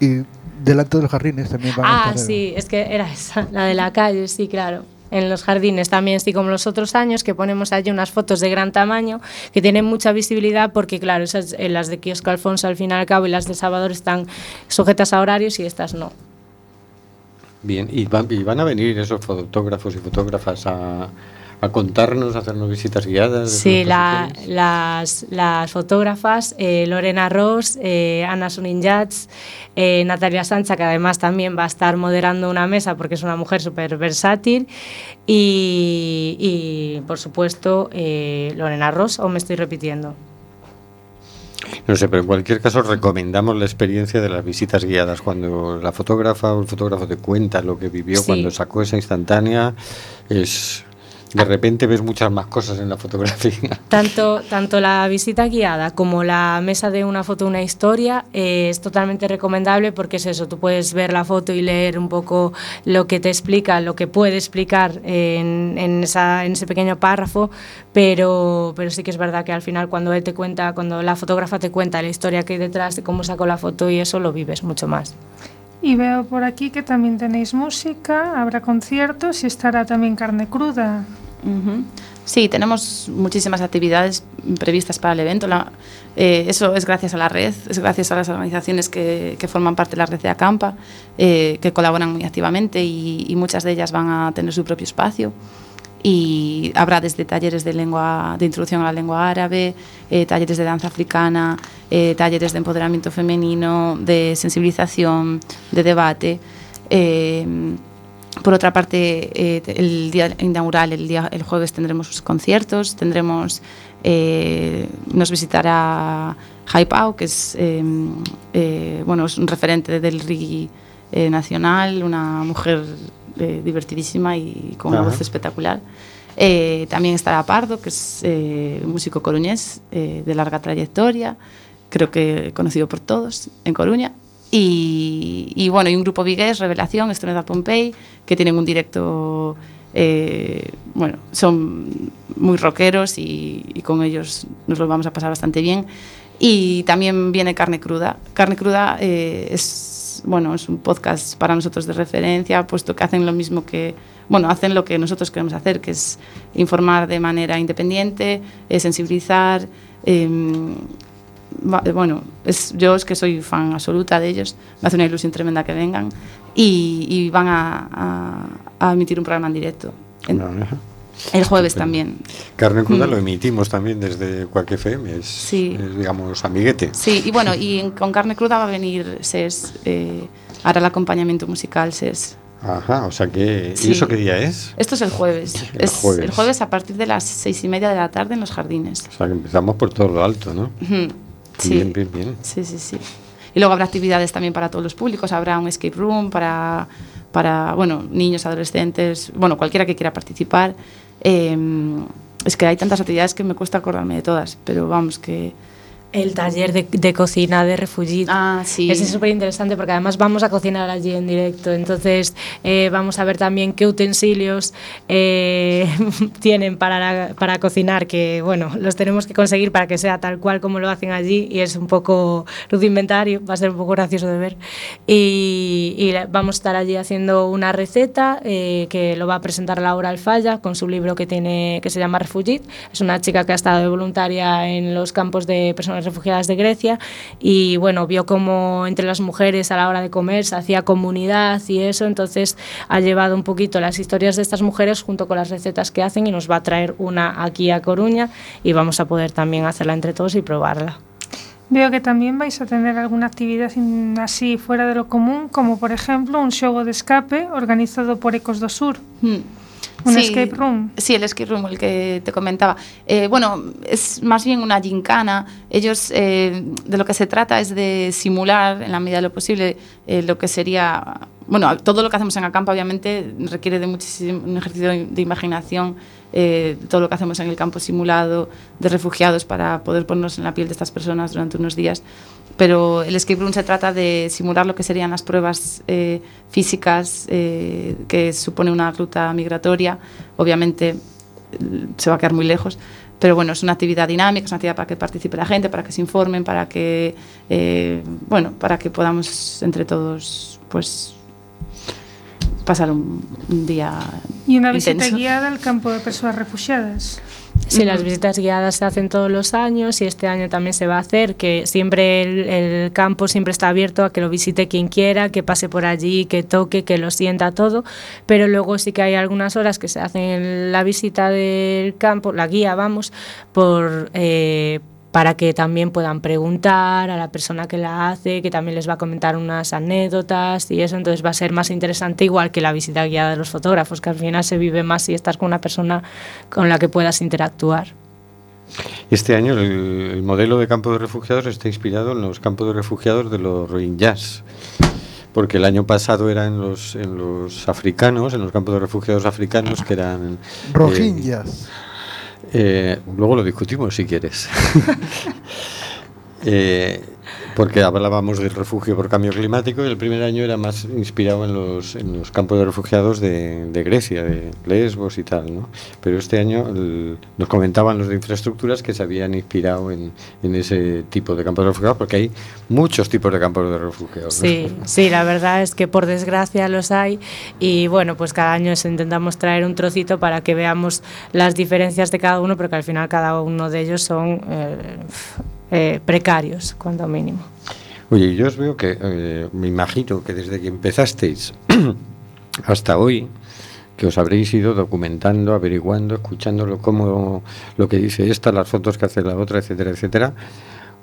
Y, delante de los jardines también van a Ah, estar. sí, es que era esa, la de la calle, sí, claro. En los jardines también, sí, como los otros años, que ponemos allí unas fotos de gran tamaño que tienen mucha visibilidad porque, claro, esas, eh, las de Kiosco Alfonso al fin y al cabo y las de Salvador están sujetas a horarios y estas no. Bien, y van, y van a venir esos fotógrafos y fotógrafas a, a contarnos, a hacernos visitas guiadas. Sí, la- las, las fotógrafas, eh, Lorena Ross, eh, Ana Suninjats, eh, Natalia Sancha, que además también va a estar moderando una mesa porque es una mujer súper versátil, y, y, por supuesto eh, Lorena Ross, o me estoy repitiendo. No sé, pero en cualquier caso recomendamos la experiencia de las visitas guiadas. Cuando la fotógrafa o el fotógrafo te cuenta lo que vivió Sí. cuando sacó esa instantánea, es de repente ves muchas más cosas en la fotografía. Tanto, tanto la visita guiada como la mesa de una foto, una historia, eh, es totalmente recomendable porque es eso, tú puedes ver la foto y leer un poco lo que te explica, lo que puede explicar en, en esa, en ese pequeño párrafo, pero, pero sí que es verdad que al final cuando él te cuenta, cuando la fotógrafa te cuenta la historia que hay detrás de cómo sacó la foto y eso lo vives mucho más. Y veo por aquí que también tenéis música, habrá conciertos y estará también carne cruda. Ujú. Sí, tenemos muchísimas actividades previstas para el evento. La- eh, eso es gracias a la red, es gracias a las organizaciones que, que forman parte de la red de Acampa, eh, que colaboran muy activamente y, y muchas de ellas van a tener su propio espacio. Y habrá desde talleres de, lengua, de introducción a la lengua árabe, eh, talleres de danza africana, eh, talleres de empoderamiento femenino, de sensibilización, de debate. Por otra parte, eh, el día inaugural, el, día, el jueves, tendremos conciertos, tendremos, eh, nos visitará Haipao, que es, eh, eh, bueno, es un referente del reggae nacional, una mujer divertidísima y con una voz espectacular. También estará Pardo, que es un músico coruñés de larga trayectoria, creo que conocido por todos en Coruña. Y, y bueno, y un grupo vigués, Revelación, Estroneda Pompey, que tienen un directo, eh, bueno, son muy rockeros y, con ellos nos lo vamos a pasar bastante bien. Y también viene Carne Cruda. Carne Cruda eh, es, bueno, es un podcast para nosotros de referencia, puesto que hacen lo mismo que, bueno, hacen lo que nosotros queremos hacer, que es informar de manera independiente, eh, sensibilizar. Bueno, es, yo es que soy fan absoluta de ellos, me hace una ilusión tremenda que vengan y, y van a, a- a emitir un programa en directo. En- Ajá. el jueves también. Carne cruda Mm. lo emitimos también desde Quack FM, es, Sí. es, digamos, amiguete. Sí, y bueno, y con carne cruda va a venir SES, eh, hará el acompañamiento musical SES. Ajá, o sea que... Sí. ¿Y eso qué día es? Esto es el jueves. El es jueves. el jueves a partir de las seis y media de la tarde en los jardines. O sea que empezamos por todo lo alto, ¿no? Ujú, Sí. Bien, bien, bien. Sí, sí, sí. Y luego habrá actividades también para todos los públicos, habrá un escape room para, para bueno, niños, adolescentes, bueno, cualquiera que quiera participar. Eh, es que hay tantas actividades que me cuesta acordarme de todas, pero vamos, que... El taller de, de cocina de Refugit. Ah, sí. Ese es súper interesante porque además vamos a cocinar allí en directo. Entonces eh, vamos a ver también qué utensilios eh, tienen para, la- para cocinar, que bueno, los tenemos que conseguir para que sea tal cual como lo hacen allí y es un poco rudimentario, va a ser un poco gracioso de ver. Y, y vamos a estar allí haciendo una receta eh, que lo va a presentar Laura Alfaya con su libro que, tiene, que se llama Refugit. Es una chica que ha estado de voluntaria en los campos de personas refugiadas de Grecia y bueno, vio como entre las mujeres a la hora de comer se hacía comunidad y eso, entonces ha llevado un poquito las historias de estas mujeres junto con las recetas que hacen y nos va a traer una aquí a Coruña y vamos a poder también hacerla entre todos y probarla. Veo que también vais a tener alguna actividad así fuera de lo común, como por ejemplo un show de escape organizado por Ecos do Sur. Un Sí, escape room. Sí, el escape room, el que te comentaba. Eh, bueno, es más bien una gincana. Ellos, eh, de lo que se trata es de simular, en la medida de lo posible, eh, lo que sería... Bueno, todo lo que hacemos en Acampa, obviamente, requiere de muchísimo un ejercicio de, de imaginación. Eh, todo lo que hacemos en el campo simulado de refugiados para poder ponernos en la piel de estas personas durante unos días. Pero el escape room se trata de simular lo que serían las pruebas eh, físicas eh, que supone una ruta migratoria. Obviamente eh, se va a quedar muy lejos, pero bueno, es una actividad dinámica, es una actividad para que participe la gente, para que se informen, para que, eh, bueno, para que podamos entre todos, pues, pasar un, un día Y una visita intenso. guiada al campo de personas refugiadas. Sí, las visitas guiadas se hacen todos los años y este año también se va a hacer, que siempre el, el campo siempre está abierto a que lo visite quien quiera, que pase por allí, que toque, que lo sienta todo, pero luego sí que hay algunas horas que se hacen la visita del campo, la guía, vamos, por... eh, para que también puedan preguntar a la persona que la hace, que también les va a comentar unas anécdotas y eso, entonces va a ser más interesante igual que la visita guiada de los fotógrafos, que al final se vive más si estás con una persona con la que puedas interactuar. Este año el, el modelo de campo de refugiados está inspirado en los campos de refugiados de los rohingyas. Porque el año pasado era en los, en los africanos, en los campos de refugiados africanos, que eran... eh, Rohingyas. Eh, luego lo discutimos si quieres. Eh, porque hablábamos del refugio por cambio climático y el primer año era más inspirado en los, en los campos de refugiados de, Grecia, de Lesbos y tal, ¿no? Pero este año nos comentaban los de infraestructuras que se habían inspirado en, ese tipo de campos de refugiados porque hay muchos tipos de campos de refugiados. Sí, sí, la verdad es que por desgracia los hay y bueno, pues cada año os intentamos traer un trocito para que veamos las diferencias de cada uno, porque al final cada uno de ellos son eh, eh, precarios, cuando mínimo. Oye, yo os veo que, eh, me imagino que desde que empezasteis hasta hoy, que os habréis ido documentando, averiguando, escuchándolo, cómo lo que dice esta, las fotos que hace la otra, etcétera, etcétera,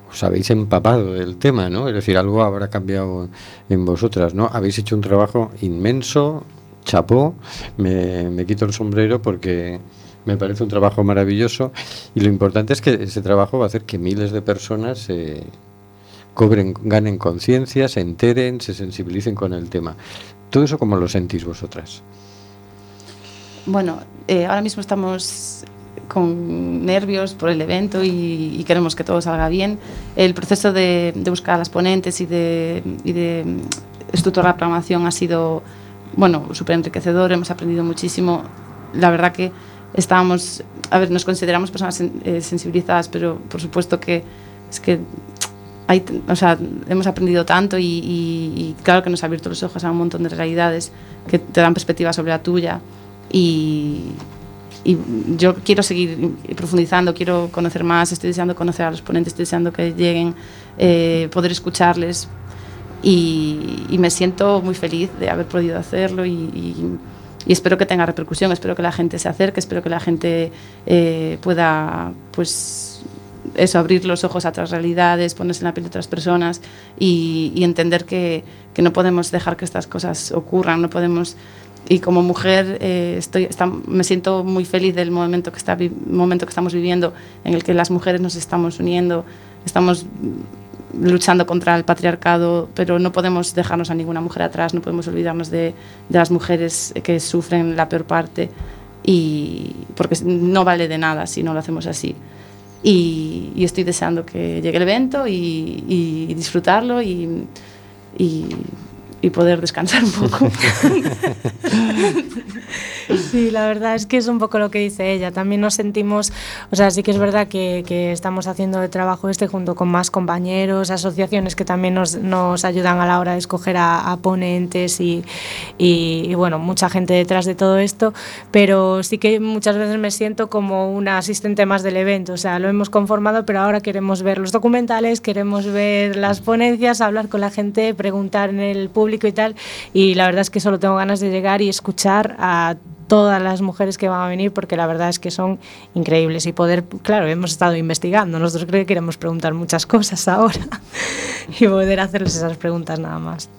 os habéis empapado del tema, ¿no? Es decir, algo habrá cambiado en vosotras, ¿no? Habéis hecho un trabajo inmenso, chapó, me, me quito el sombrero porque me parece un trabajo maravilloso y lo importante es que ese trabajo va a hacer que miles de personas se cobren, ganen conciencia, se enteren, se sensibilicen con el tema. Todo eso cómo lo sentís vosotras. Bueno, eh, ahora mismo estamos con nervios por el evento y, queremos que todo salga bien. El proceso de, buscar a las ponentes y de, y estructurar la programación ha sido, bueno, súper enriquecedor, hemos aprendido muchísimo. La verdad que estábamos, a ver, nos consideramos personas sen- eh, sensibilizadas, pero por supuesto que es que hay, o sea, hemos aprendido tanto y, y- y claro que nos ha abierto los ojos a un montón de realidades que te dan perspectiva sobre la tuya. Y, y yo quiero seguir profundizando, quiero conocer más, estoy deseando conocer a los ponentes, estoy deseando que lleguen, eh, poder escucharles. Y, me siento muy feliz de haber podido hacerlo y, y- espero que tenga repercusión, espero que la gente se acerque, espero que la gente eh, pueda pues eso, abrir los ojos a otras realidades, ponerse en la piel de otras personas y, entender que, no podemos dejar que estas cosas ocurran, no podemos... Y como mujer eh, estoy, me siento muy feliz del momento que, está, momento que estamos viviendo, en el que las mujeres nos estamos uniendo, estamos luchando contra el patriarcado, pero no podemos dejarnos a ninguna mujer atrás, no podemos olvidarnos de, de las mujeres que sufren la peor parte, y, porque no vale de nada si no lo hacemos así. Y, y estoy deseando que llegue el evento y, y disfrutarlo y, y, poder descansar un poco. Sí, la verdad es que es un poco lo que dice ella. También nos sentimos, o sea, sí que es verdad que, que estamos haciendo el trabajo este junto con más compañeros, asociaciones que también nos, nos ayudan a la hora de escoger a, a ponentes y, y, y, bueno, mucha gente detrás de todo esto, pero sí que muchas veces me siento como una asistente más del evento. O sea, lo hemos conformado, pero ahora queremos ver los documentales, queremos ver las ponencias, hablar con la gente, preguntar en el público y tal. Y la verdad es que solo tengo ganas de llegar y escuchar a todas las mujeres que van a venir porque la verdad es que son increíbles y poder, claro, hemos estado investigando, nosotros creo que queremos preguntar muchas cosas ahora y poder hacerles esas preguntas nada más.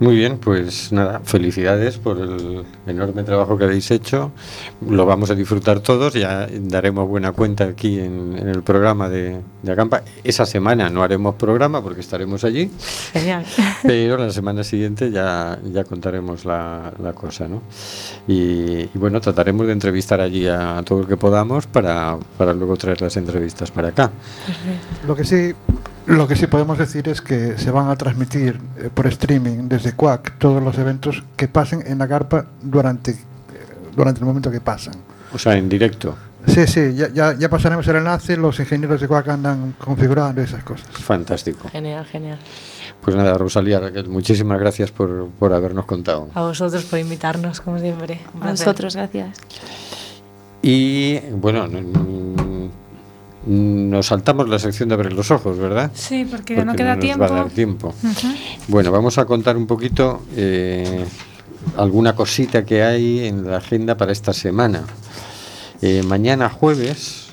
Muy bien, pues nada, felicidades por el enorme trabajo que habéis hecho. Lo vamos a disfrutar todos, ya daremos buena cuenta aquí en, en el programa de, de Acampa. Esa semana no haremos programa porque estaremos allí, Genial. pero la semana siguiente ya, ya contaremos la, la cosa, ¿no? Y, y bueno, trataremos de entrevistar allí a todo el que podamos para, para luego traer las entrevistas para acá. Lo que sí, lo que sí podemos decir es que se van a transmitir eh, por streaming desde Quack todos los eventos que pasen en la carpa durante, eh, durante el momento que pasan. O sea, en directo. Sí, sí, ya, ya, ya pasaremos el enlace, los ingenieros de Quack andan configurando esas cosas. Fantástico. Genial, genial. Pues nada, Rosalía, Raquel, muchísimas gracias por, por habernos contado. A vosotros por invitarnos, como siempre. A vosotros, gracias. Y bueno, nos saltamos la sección de abrir los ojos, ¿verdad? Sí, porque no queda nos tiempo. va a dar tiempo. Bueno, vamos a contar un poquito eh, alguna cosita que hay en la agenda para esta semana. Eh, mañana jueves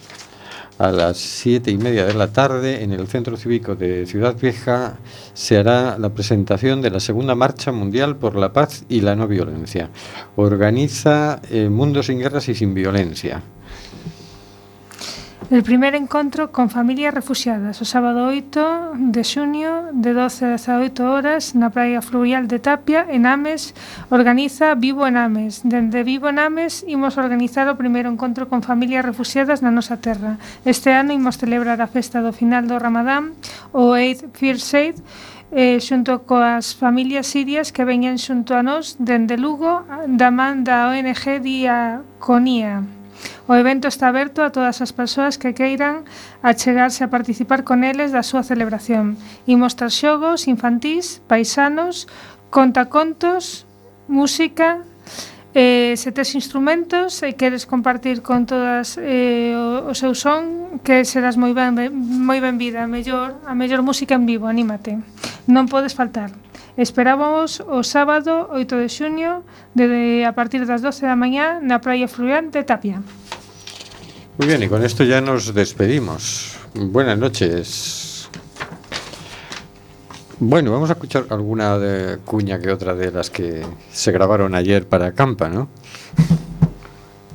a las siete y media de la tarde en el Centro Cívico de Ciudad Vieja se hará la presentación de la segunda Marcha Mundial por la Paz y la No Violencia. Organiza eh, Mundo sin Guerras y sin Violencia. El primeiro encontro con familias refugiadas o sábado 8 de xunio, de 12 a 18 horas na praia fluvial de Tapia en Ames organiza Vivo en Ames. Dende Vivo en Ames imos organizar o primeiro encontro con familias refugiadas na nosa terra. Este ano imos celebrar a festa do final do Ramadán, o Eid First Aid, eh, xunto coas familias sirias que veñen xunto a nós dende Lugo da man da ONG Dia Conía. O evento está aberto a todas as persoas que queiran achegarse a participar con eles da súa celebración. Imos tras xogos infantís, paisanos, contacontos, música, Eh, se tes instrumentos e queres compartir con todas eh, o, o seu son, que serás moi ben moi benvida, a mellor, a mellor música en vivo, anímate. Non podes faltar. Esperábamos o sábado 8 de xuño desde a partir das 12 da mañá na Praia Fluvial de Tapia. Muy bien, y con esto ya nos despedimos. Buenas noches. Bueno, vamos a escuchar alguna de, cuña que otra de las que se grabaron ayer para Campa, ¿no?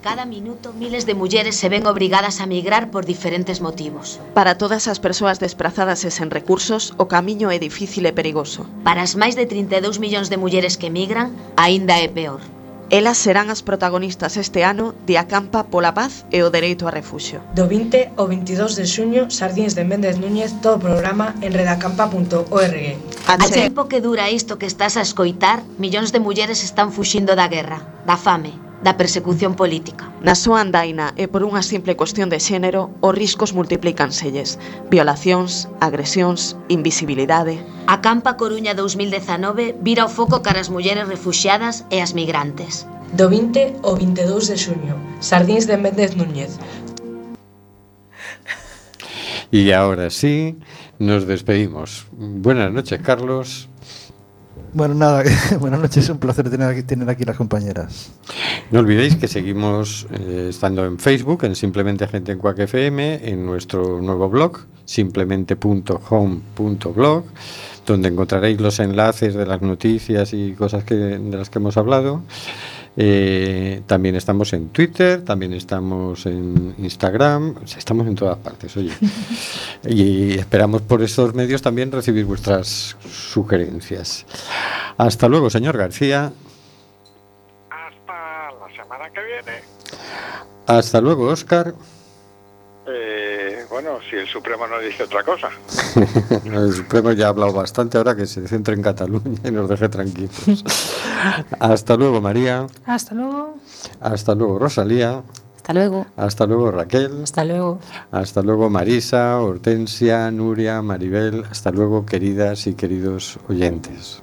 Cada minuto miles de mulleres se ven obrigadas a migrar por diferentes motivos. Para todas as persoas desprazadas e sen recursos, o camiño é difícil e perigoso. Para as máis de 32 millóns de mulleres que migran, aínda é peor. Elas serán as protagonistas este ano de Acampa pola Paz e o Dereito a Refuxio. Do 20 ao 22 de xuño, Sardins de Méndez Núñez, todo o programa en redacampa.org. A tempo que dura isto que estás a escoitar, millóns de mulleres están fuxindo da guerra, da fame, da persecución política. Na súa andaina e por unha simple cuestión de xénero, os riscos multiplícanselles. Violacións, agresións, invisibilidade... A Campa Coruña 2019 vira o foco cara as mulleres refuxiadas e as migrantes. Do 20 ao 22 de xuño, Sardins de Méndez Núñez. E agora sí, nos despedimos. Buenas noches, Carlos. Bueno, nada, buenas noches, un placer tener aquí, tener aquí las compañeras. No olvidéis que seguimos eh, estando en Facebook, en Simplemente Gente en Quack FM, en nuestro nuevo blog, simplemente.home.blog, donde encontraréis los enlaces de las noticias y cosas que, de las que hemos hablado. Eh, también estamos en Twitter, también estamos en Instagram, o sea, estamos en todas partes, oye. y esperamos por estos medios también recibir vuestras sugerencias. Hasta luego, señor García. Hasta la semana que viene. Hasta luego, Oscar. Bueno, si el Supremo no dice otra cosa. El Supremo ya ha hablado bastante, ahora que se centre en Cataluña y nos deje tranquilos. Hasta luego, María. Hasta luego. Hasta luego, Rosalía. Hasta luego. Hasta luego, Raquel. Hasta luego. Hasta luego, Marisa, Hortensia, Nuria, Maribel. Hasta luego, queridas y queridos oyentes.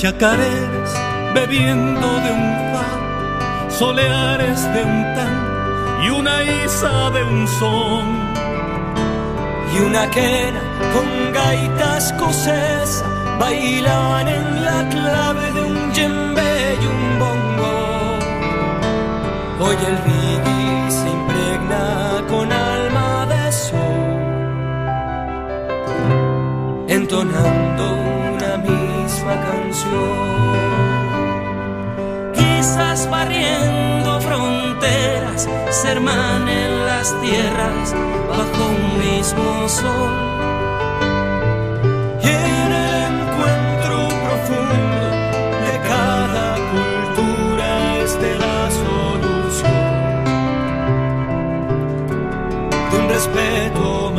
Chacareras bebiendo de un pan, soleares de un tan y una isa de un son. Y una quena con gaitas escocesa bailaban en la clave de un djembe y un bongo. Hoy el reggae se impregna con alma de sol, entonando Quizás barriendo fronteras, se hermanen las tierras bajo un mismo sol. Y en el encuentro profundo de cada cultura esté la solución de un respeto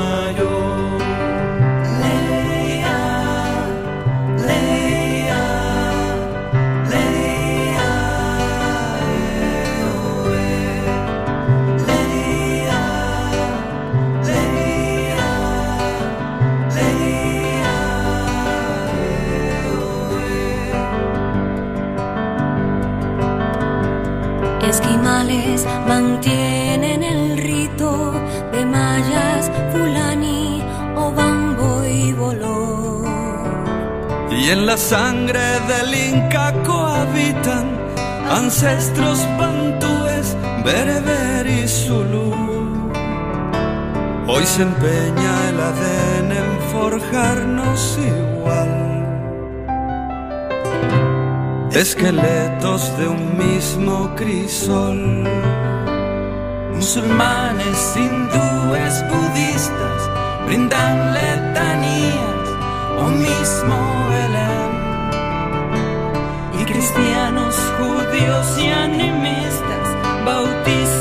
Y en la sangre del Inca cohabitan ancestros bantúes, bereber y zulú. Hoy se empeña el ADN en forjarnos igual. Esqueletos de un mismo crisol. Musulmanes, hindúes, budistas brindan letanías o mismo Belén. Y cristianos, judíos y animistas bautizan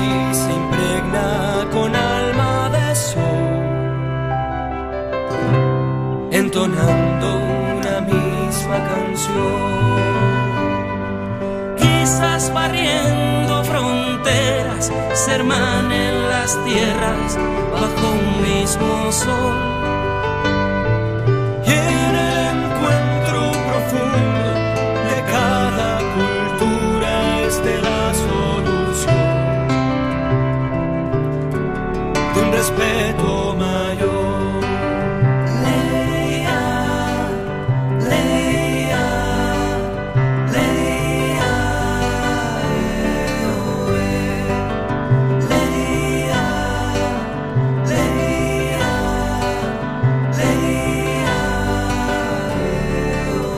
entonando una misma canción. Quizás barriendo fronteras se hermanen las tierras bajo un mismo sol. Y en el encuentro profundo de cada cultura esté la solución de un respeto.